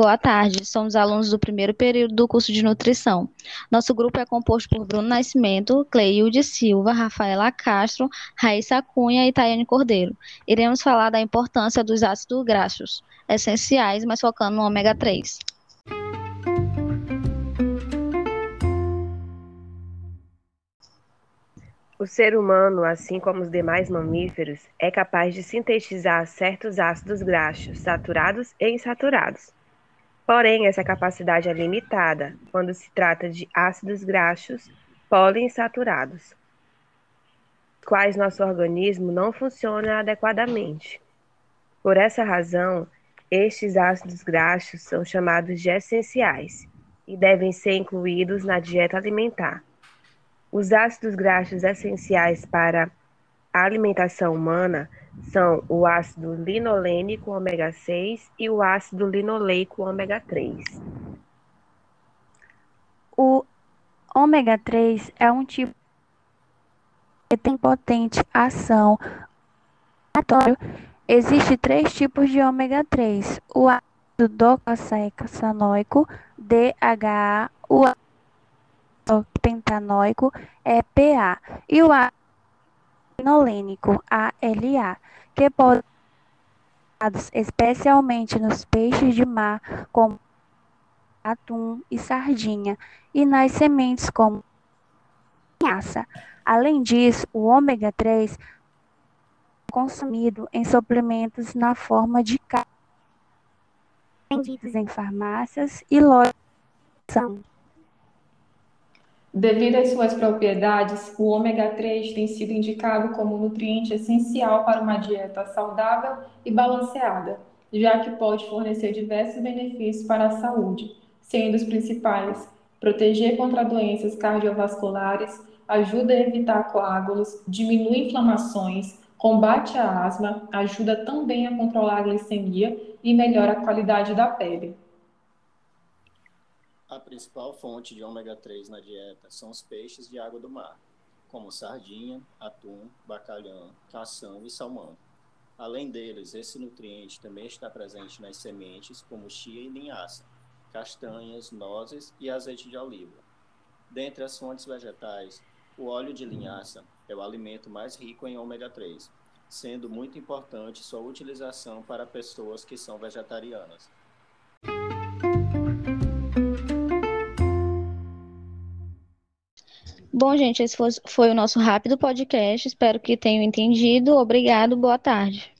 Boa tarde, somos alunos do primeiro período do curso de nutrição. Nosso grupo é composto por Bruno Nascimento, Cleilde Silva, Rafaela Castro, Raíssa Cunha e Tayane Cordeiro. Iremos falar da importância dos ácidos graxos, essenciais, mas focando no ômega 3. O ser humano, assim como os demais mamíferos, é capaz de sintetizar certos ácidos graxos, saturados e insaturados. Porém, essa capacidade é limitada quando se trata de ácidos graxos poliinsaturados, quais nosso organismo não funciona adequadamente. Por essa razão, estes ácidos graxos são chamados de essenciais e devem ser incluídos na dieta alimentar. Os ácidos graxos essenciais para alimentação humana são o ácido linolênico ômega 6 e o ácido linoleico ômega 3. O ômega 3 é um tipo que tem potente ação Existem três tipos de ômega 3: o ácido docosahexanoico, DHA, o ácido pentanoico EPA e o ácido linolênico ALA, que podem ser especialmente nos peixes de mar, como atum e sardinha, e nas sementes como linhaça. Além disso, o ômega 3 é consumido em suplementos na forma de carne, vendidos em farmácias e lojas. Devido às suas propriedades, o ômega 3 tem sido indicado como nutriente essencial para uma dieta saudável e balanceada, já que pode fornecer diversos benefícios para a saúde, sendo os principais proteger contra doenças cardiovasculares, ajuda a evitar coágulos, diminui inflamações, combate a asma, ajuda também a controlar a glicemia e melhora a qualidade da pele. A principal fonte de ômega 3 na dieta são os peixes de água do mar, como sardinha, atum, bacalhau, cação e salmão. Além deles, esse nutriente também está presente nas sementes, como chia e linhaça, castanhas, nozes e azeite de oliva. Dentre as fontes vegetais, o óleo de linhaça é o alimento mais rico em ômega 3, sendo muito importante sua utilização para pessoas que são vegetarianas. Bom, gente, esse foi, o nosso rápido podcast. Espero que tenham entendido. Obrigado, boa tarde.